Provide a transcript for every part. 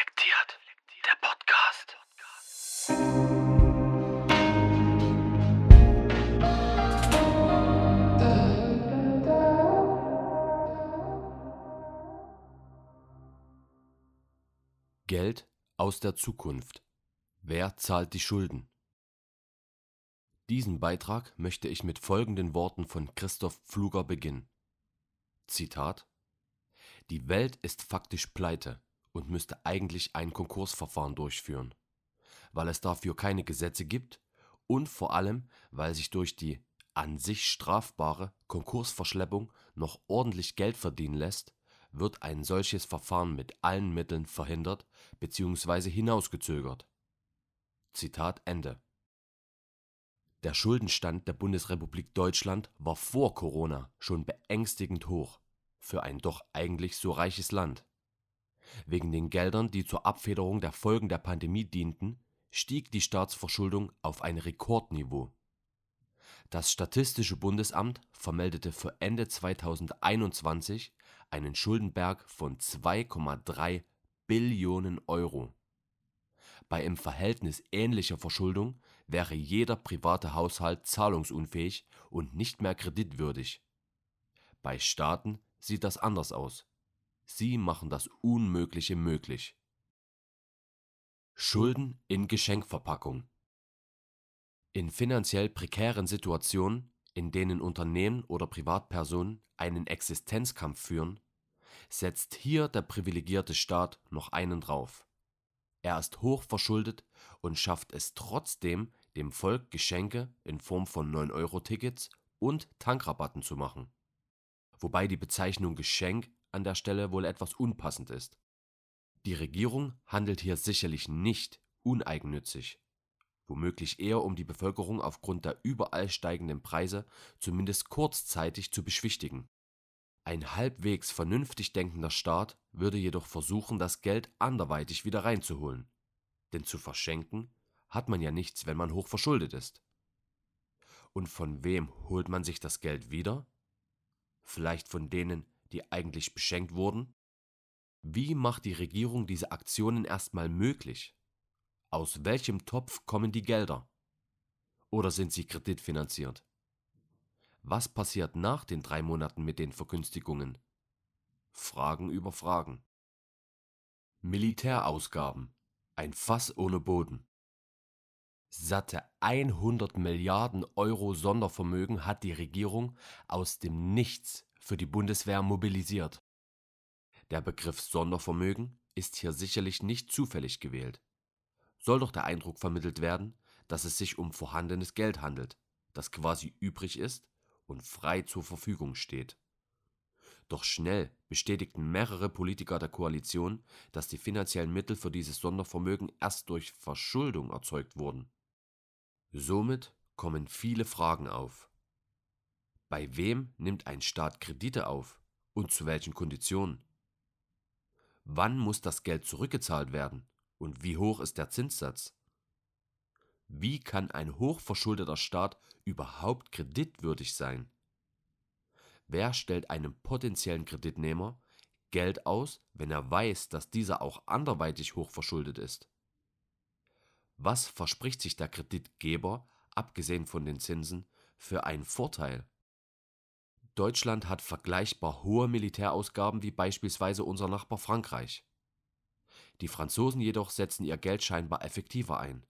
Reflektiert. Der Podcast. Geld aus der Zukunft. Wer zahlt die Schulden? Diesen Beitrag möchte ich mit folgenden Worten von Christoph Pfluger beginnen. Zitat Die Welt ist faktisch pleite und müsste eigentlich ein Konkursverfahren durchführen, weil es dafür keine Gesetze gibt und vor allem, weil sich durch die an sich strafbare Konkursverschleppung noch ordentlich Geld verdienen lässt, wird ein solches Verfahren mit allen Mitteln verhindert bzw. hinausgezögert. Zitat Ende. Der Schuldenstand der Bundesrepublik Deutschland war vor Corona schon beängstigend hoch für ein doch eigentlich so reiches Land. Wegen den Geldern, die zur Abfederung der Folgen der Pandemie dienten, stieg die Staatsverschuldung auf ein Rekordniveau. Das Statistische Bundesamt vermeldete für Ende 2021 einen Schuldenberg von 2,3 Billionen Euro. Bei im Verhältnis ähnlicher Verschuldung wäre jeder private Haushalt zahlungsunfähig und nicht mehr kreditwürdig. Bei Staaten sieht das anders aus. Sie machen das Unmögliche möglich. Schulden in Geschenkverpackung In finanziell prekären Situationen, in denen Unternehmen oder Privatpersonen einen Existenzkampf führen, setzt hier der privilegierte Staat noch einen drauf. Er ist hoch verschuldet und schafft es trotzdem, dem Volk Geschenke in Form von 9-Euro-Tickets und Tankrabatten zu machen. Wobei die Bezeichnung Geschenk an der Stelle wohl etwas unpassend ist. Die Regierung handelt hier sicherlich nicht uneigennützig, womöglich eher um die Bevölkerung aufgrund der überall steigenden Preise zumindest kurzzeitig zu beschwichtigen. Ein halbwegs vernünftig denkender Staat würde jedoch versuchen, das Geld anderweitig wieder reinzuholen. Denn zu verschenken hat man ja nichts, wenn man hoch verschuldet ist. Und von wem holt man sich das Geld wieder? Vielleicht von denen, die eigentlich beschenkt wurden? Wie macht die Regierung diese Aktionen erstmal möglich? Aus welchem Topf kommen die Gelder? Oder sind sie kreditfinanziert? Was passiert nach den drei Monaten mit den Vergünstigungen? Fragen über Fragen. Militärausgaben. Ein Fass ohne Boden. Satte 100 Milliarden Euro Sondervermögen hat die Regierung aus dem Nichts für die Bundeswehr mobilisiert. Der Begriff Sondervermögen ist hier sicherlich nicht zufällig gewählt. Soll doch der Eindruck vermittelt werden, dass es sich um vorhandenes Geld handelt, das quasi übrig ist und frei zur Verfügung steht. Doch schnell bestätigten mehrere Politiker der Koalition, dass die finanziellen Mittel für dieses Sondervermögen erst durch Verschuldung erzeugt wurden. Somit kommen viele Fragen auf. Bei wem nimmt ein Staat Kredite auf und zu welchen Konditionen? Wann muss das Geld zurückgezahlt werden und wie hoch ist der Zinssatz? Wie kann ein hochverschuldeter Staat überhaupt kreditwürdig sein? Wer stellt einem potenziellen Kreditnehmer Geld aus, wenn er weiß, dass dieser auch anderweitig hochverschuldet ist? Was verspricht sich der Kreditgeber, abgesehen von den Zinsen, für einen Vorteil? Deutschland hat vergleichbar hohe Militärausgaben wie beispielsweise unser Nachbar Frankreich. Die Franzosen jedoch setzen ihr Geld scheinbar effektiver ein.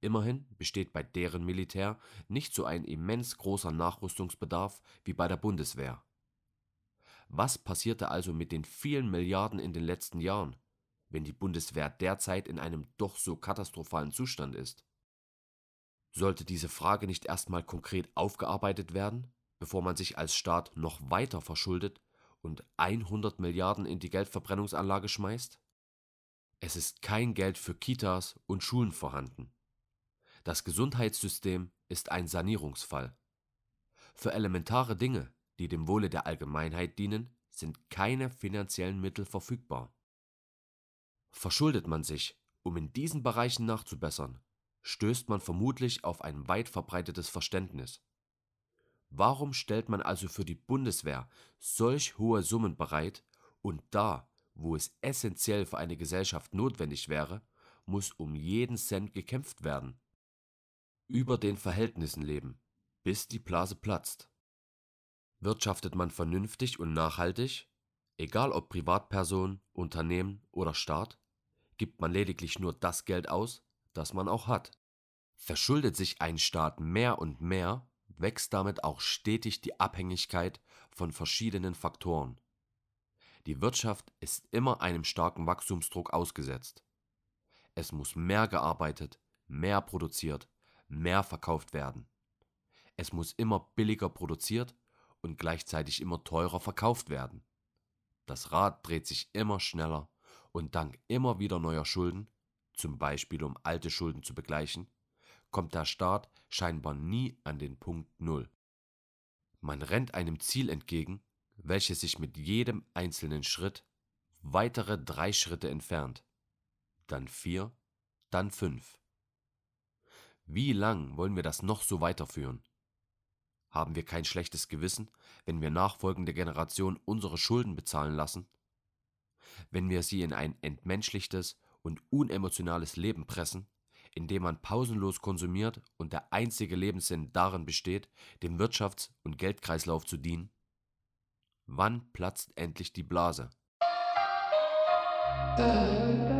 Immerhin besteht bei deren Militär nicht so ein immens großer Nachrüstungsbedarf wie bei der Bundeswehr. Was passierte also mit den vielen Milliarden in den letzten Jahren? wenn die Bundeswehr derzeit in einem doch so katastrophalen Zustand ist? Sollte diese Frage nicht erstmal konkret aufgearbeitet werden, bevor man sich als Staat noch weiter verschuldet und 100 Milliarden in die Geldverbrennungsanlage schmeißt? Es ist kein Geld für Kitas und Schulen vorhanden. Das Gesundheitssystem ist ein Sanierungsfall. Für elementare Dinge, die dem Wohle der Allgemeinheit dienen, sind keine finanziellen Mittel verfügbar. Verschuldet man sich, um in diesen Bereichen nachzubessern, stößt man vermutlich auf ein weit verbreitetes Verständnis. Warum stellt man also für die Bundeswehr solch hohe Summen bereit und da, wo es essentiell für eine Gesellschaft notwendig wäre, muss um jeden Cent gekämpft werden. Über den Verhältnissen leben, bis die Blase platzt. Wirtschaftet man vernünftig und nachhaltig, egal ob Privatperson, Unternehmen oder Staat, gibt man lediglich nur das Geld aus, das man auch hat. Verschuldet sich ein Staat mehr und mehr, wächst damit auch stetig die Abhängigkeit von verschiedenen Faktoren. Die Wirtschaft ist immer einem starken Wachstumsdruck ausgesetzt. Es muss mehr gearbeitet, mehr produziert, mehr verkauft werden. Es muss immer billiger produziert und gleichzeitig immer teurer verkauft werden. Das Rad dreht sich immer schneller und dank immer wieder neuer Schulden, zum Beispiel um alte Schulden zu begleichen, kommt der Staat scheinbar nie an den Punkt Null. Man rennt einem Ziel entgegen, welches sich mit jedem einzelnen Schritt weitere drei Schritte entfernt, dann vier, dann fünf. Wie lang wollen wir das noch so weiterführen? Haben wir kein schlechtes Gewissen, wenn wir nachfolgende Generationen unsere Schulden bezahlen lassen? Wenn wir sie in ein entmenschlichtes und unemotionales Leben pressen, in dem man pausenlos konsumiert und der einzige Lebenssinn darin besteht, dem Wirtschafts- und Geldkreislauf zu dienen? Wann platzt endlich die Blase? Äh.